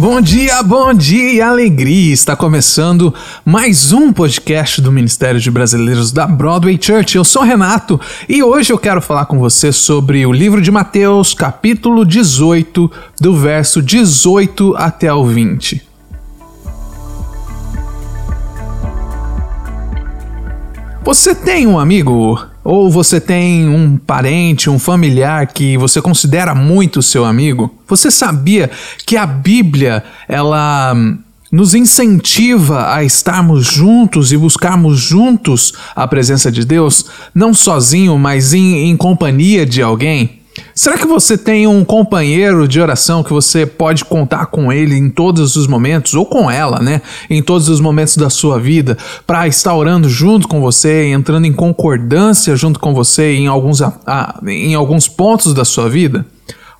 Bom dia, bom dia, alegria! Está começando mais um podcast do Ministério de Brasileiros da Broadway Church. Eu sou Renato e hoje eu quero falar com você sobre o livro de Mateus, capítulo 18, do verso 18 até o 20. Você tem um amigo ou você tem um parente, um familiar que você considera muito seu amigo? Você sabia que a Bíblia, ela hum, nos incentiva a estarmos juntos e buscarmos juntos a presença de Deus, não sozinho, mas em, em companhia de alguém? Será que você tem um companheiro de oração que você pode contar com ele em todos os momentos, ou com ela, né? Em todos os momentos da sua vida, para estar orando junto com você, entrando em concordância junto com você em alguns, em alguns pontos da sua vida?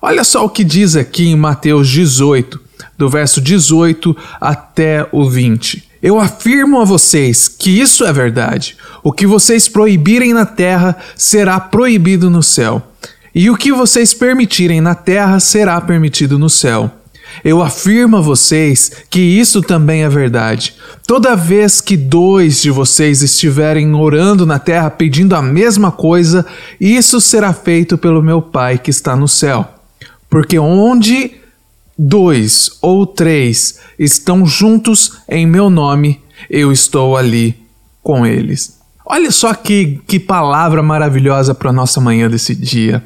Olha só o que diz aqui em Mateus 18, do verso 18 até o 20. Eu afirmo a vocês que isso é verdade. O que vocês proibirem na terra será proibido no céu e o que vocês permitirem na terra será permitido no céu. Eu afirmo a vocês que isso também é verdade. Toda vez que dois de vocês estiverem orando na terra pedindo a mesma coisa, isso será feito pelo meu Pai que está no céu. Porque onde dois ou três estão juntos em meu nome, eu estou ali com eles. Olha só que, que palavra maravilhosa para nossa manhã desse dia.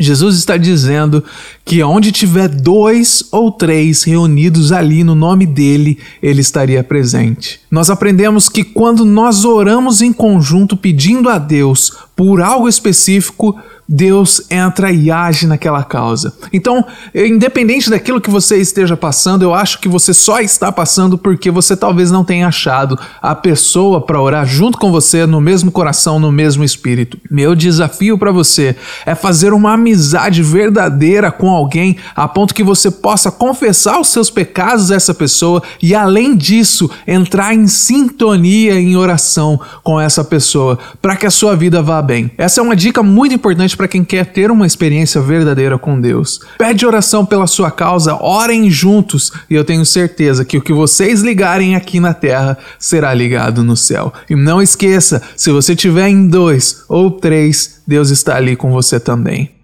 Jesus está dizendo que onde tiver dois ou três reunidos ali no nome dele, ele estaria presente. Nós aprendemos que quando nós oramos em conjunto pedindo a Deus por algo específico, Deus entra e age naquela causa. Então, independente daquilo que você esteja passando, eu acho que você só está passando porque você talvez não tenha achado a pessoa para orar junto com você no mesmo coração, no mesmo espírito. Meu desafio para você é fazer uma amizade verdadeira com alguém a ponto que você possa confessar os seus pecados a essa pessoa e além disso, entrar em sintonia em oração com essa pessoa para que a sua vida vá bem. Essa é uma dica muito importante para quem quer ter uma experiência verdadeira com Deus. Pede oração pela sua causa, orem juntos e eu tenho certeza que o que vocês ligarem aqui na terra será ligado no céu. E não esqueça, se você tiver em dois ou três, Deus está ali com você também.